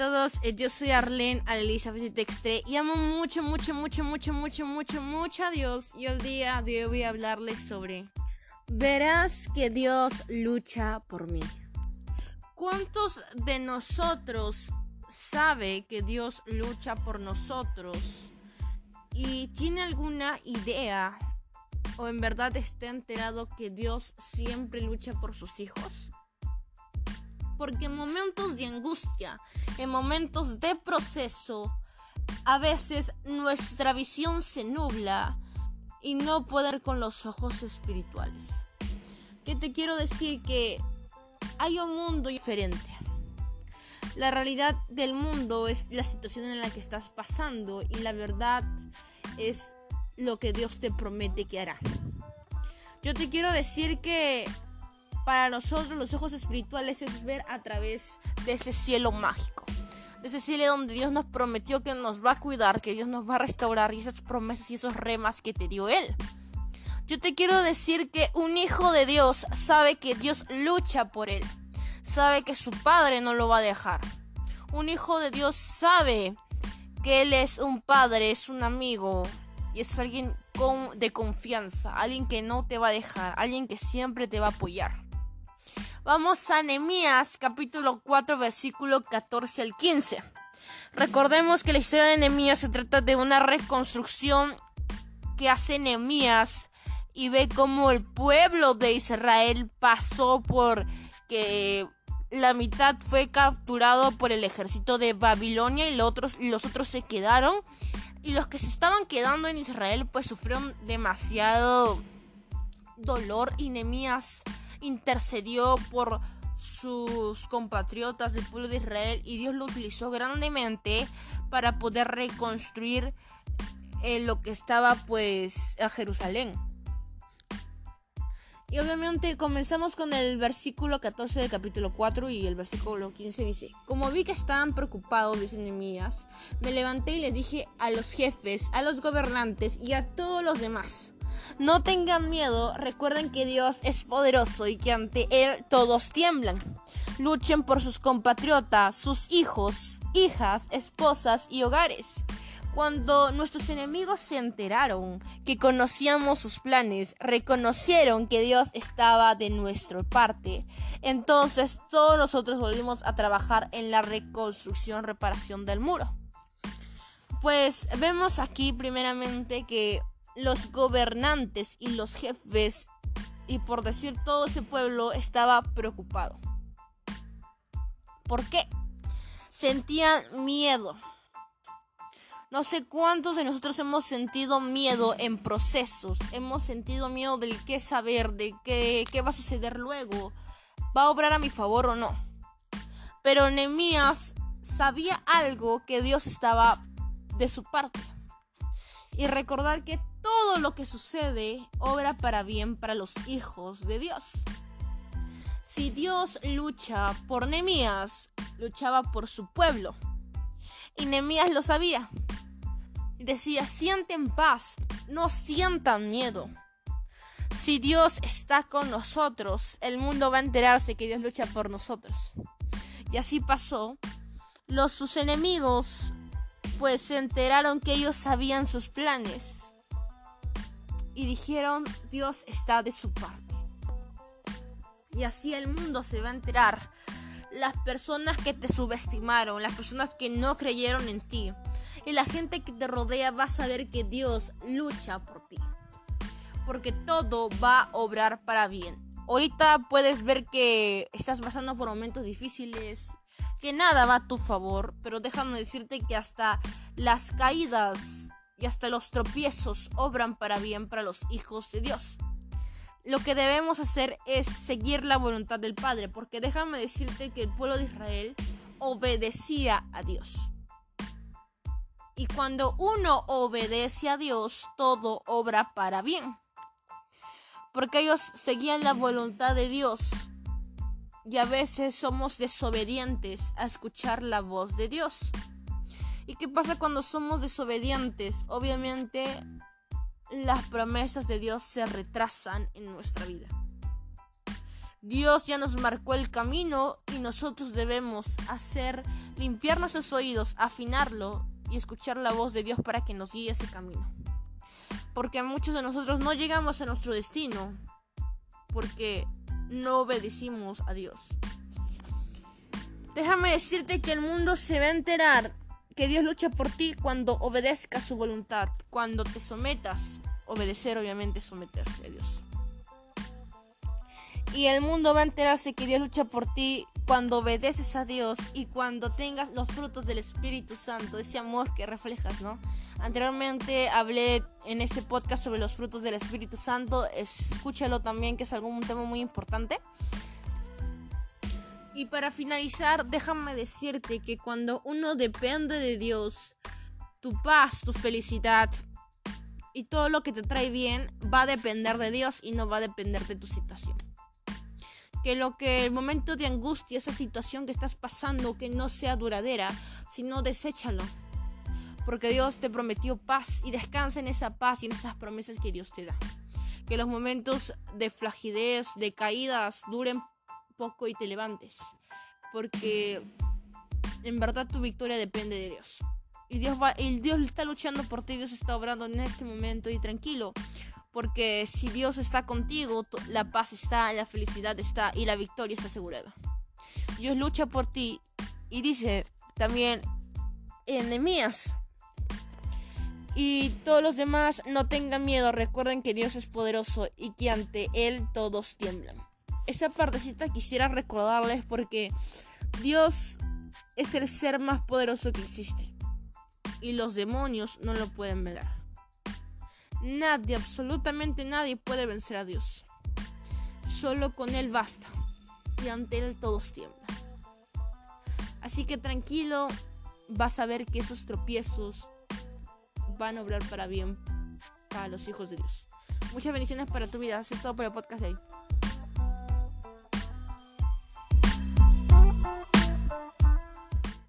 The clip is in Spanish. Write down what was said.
todos, eh, yo soy Arlene Elizabeth Textre y amo mucho, mucho, mucho, mucho, mucho, mucho, mucho a Dios y el día de hoy voy a hablarles sobre Verás que Dios lucha por mí. ¿Cuántos de nosotros sabe que Dios lucha por nosotros y tiene alguna idea o en verdad está enterado que Dios siempre lucha por sus hijos? Porque en momentos de angustia, en momentos de proceso, a veces nuestra visión se nubla y no poder con los ojos espirituales. ¿Qué te quiero decir? Que hay un mundo diferente. La realidad del mundo es la situación en la que estás pasando y la verdad es lo que Dios te promete que hará. Yo te quiero decir que para nosotros los ojos espirituales es ver a través de ese cielo mágico. De ese cielo donde Dios nos prometió que nos va a cuidar, que Dios nos va a restaurar y esas promesas y esos remas que te dio Él. Yo te quiero decir que un hijo de Dios sabe que Dios lucha por él. Sabe que su padre no lo va a dejar. Un hijo de Dios sabe que Él es un padre, es un amigo y es alguien con, de confianza, alguien que no te va a dejar, alguien que siempre te va a apoyar. Vamos a Nehemías capítulo 4 versículo 14 al 15. Recordemos que la historia de Nehemías se trata de una reconstrucción que hace Nehemías y ve cómo el pueblo de Israel pasó por que la mitad fue capturado por el ejército de Babilonia y los otros, los otros se quedaron y los que se estaban quedando en Israel pues sufrieron demasiado dolor y Nehemías intercedió por sus compatriotas del pueblo de Israel y Dios lo utilizó grandemente para poder reconstruir eh, lo que estaba pues a Jerusalén. Y obviamente comenzamos con el versículo 14 del capítulo 4 y el versículo 15 dice, como vi que estaban preocupados, dice Nehemías, me levanté y le dije a los jefes, a los gobernantes y a todos los demás, no tengan miedo, recuerden que Dios es poderoso y que ante Él todos tiemblan. Luchen por sus compatriotas, sus hijos, hijas, esposas y hogares. Cuando nuestros enemigos se enteraron que conocíamos sus planes, reconocieron que Dios estaba de nuestra parte. Entonces todos nosotros volvimos a trabajar en la reconstrucción, reparación del muro. Pues vemos aquí primeramente que los gobernantes y los jefes y por decir todo ese pueblo estaba preocupado. ¿Por qué? Sentían miedo. No sé cuántos de nosotros hemos sentido miedo en procesos, hemos sentido miedo del qué saber, de qué, qué va a suceder luego, va a obrar a mi favor o no. Pero Nehemías sabía algo que Dios estaba de su parte. Y recordar que todo lo que sucede obra para bien para los hijos de Dios. Si Dios lucha por Nemías, luchaba por su pueblo. Y Nemías lo sabía. Decía, sienten paz, no sientan miedo. Si Dios está con nosotros, el mundo va a enterarse que Dios lucha por nosotros. Y así pasó. Los sus enemigos pues se enteraron que ellos sabían sus planes y dijeron, Dios está de su parte. Y así el mundo se va a enterar. Las personas que te subestimaron, las personas que no creyeron en ti y la gente que te rodea va a saber que Dios lucha por ti. Porque todo va a obrar para bien. Ahorita puedes ver que estás pasando por momentos difíciles, que nada va a tu favor, pero déjame decirte que hasta las caídas y hasta los tropiezos obran para bien para los hijos de Dios. Lo que debemos hacer es seguir la voluntad del Padre, porque déjame decirte que el pueblo de Israel obedecía a Dios. Y cuando uno obedece a Dios, todo obra para bien. Porque ellos seguían la voluntad de Dios. Y a veces somos desobedientes a escuchar la voz de Dios. ¿Y qué pasa cuando somos desobedientes? Obviamente las promesas de Dios se retrasan en nuestra vida. Dios ya nos marcó el camino y nosotros debemos hacer, limpiar nuestros oídos, afinarlo y escuchar la voz de Dios para que nos guíe ese camino. Porque muchos de nosotros no llegamos a nuestro destino porque no obedecimos a Dios. Déjame decirte que el mundo se va a enterar que Dios lucha por ti cuando obedezcas su voluntad, cuando te sometas. Obedecer obviamente someterse a Dios. Y el mundo va a enterarse que Dios lucha por ti cuando obedeces a Dios y cuando tengas los frutos del Espíritu Santo, ese amor que reflejas, ¿no? Anteriormente hablé en ese podcast sobre los frutos del Espíritu Santo, escúchalo también que es algún tema muy importante. Y para finalizar, déjame decirte que cuando uno depende de Dios, tu paz, tu felicidad y todo lo que te trae bien va a depender de Dios y no va a depender de tu situación que lo que el momento de angustia, esa situación que estás pasando, que no sea duradera, sino deséchalo. Porque Dios te prometió paz y descansa en esa paz y en esas promesas que Dios te da. Que los momentos de flagidez, de caídas, duren poco y te levantes. Porque en verdad tu victoria depende de Dios. Y Dios, va, y Dios está luchando por ti, Dios está obrando en este momento y tranquilo. Porque si Dios está contigo, la paz está, la felicidad está y la victoria está asegurada. Dios lucha por ti y dice también enemías. Y todos los demás no tengan miedo, recuerden que Dios es poderoso y que ante Él todos tiemblan. Esa partecita quisiera recordarles porque Dios es el ser más poderoso que existe. Y los demonios no lo pueden ver. Nadie, absolutamente nadie puede vencer a Dios. Solo con Él basta. Y ante Él todos tiemblan. Así que tranquilo, vas a ver que esos tropiezos van a obrar para bien para los hijos de Dios. Muchas bendiciones para tu vida. Así es todo por el podcast de hoy.